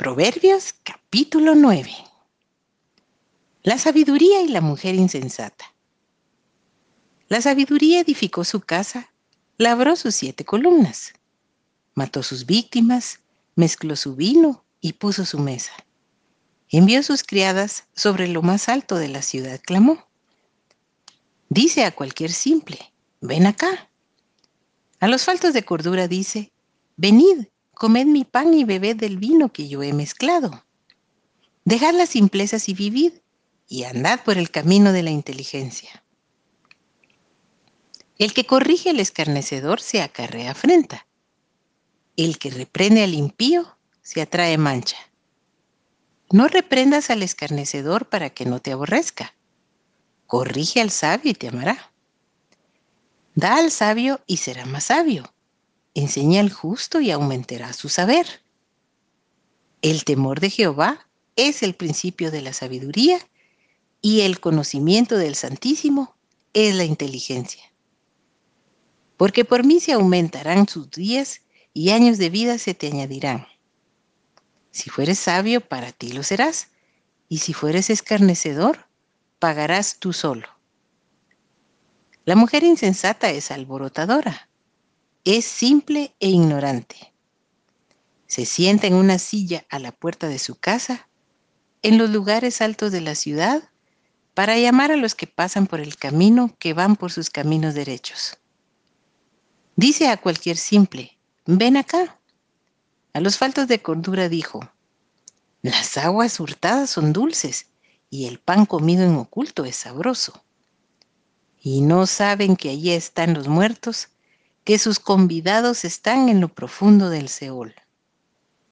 Proverbios capítulo 9. La sabiduría y la mujer insensata. La sabiduría edificó su casa, labró sus siete columnas, mató sus víctimas, mezcló su vino y puso su mesa. Envió sus criadas sobre lo más alto de la ciudad, clamó. Dice a cualquier simple, ven acá. A los faltos de cordura dice, venid, comed mi pan y bebed del vino que yo he mezclado. Dejad las simplezas y vivid, y andad por el camino de la inteligencia. El que corrige al escarnecedor se acarrea afrenta. El que reprende al impío se atrae mancha. No reprendas al escarnecedor para que no te aborrezca. Corrige al sabio y te amará. Da al sabio y será más sabio enseña al justo y aumentará su saber. El temor de Jehová es el principio de la sabiduría y el conocimiento del Santísimo es la inteligencia. Porque por mí se aumentarán sus días y años de vida se te añadirán. Si fueres sabio, para ti lo serás, y si fueres escarnecedor, pagarás tú solo. La mujer insensata es alborotadora es simple e ignorante. Se sienta en una silla a la puerta de su casa, en los lugares altos de la ciudad, para llamar a los que pasan por el camino que van por sus caminos derechos. Dice a cualquier simple, ven acá. A los faltos de cordura dijo, las aguas hurtadas son dulces y el pan comido en oculto es sabroso. Y no saben que allí están los muertos que sus convidados están en lo profundo del Seol.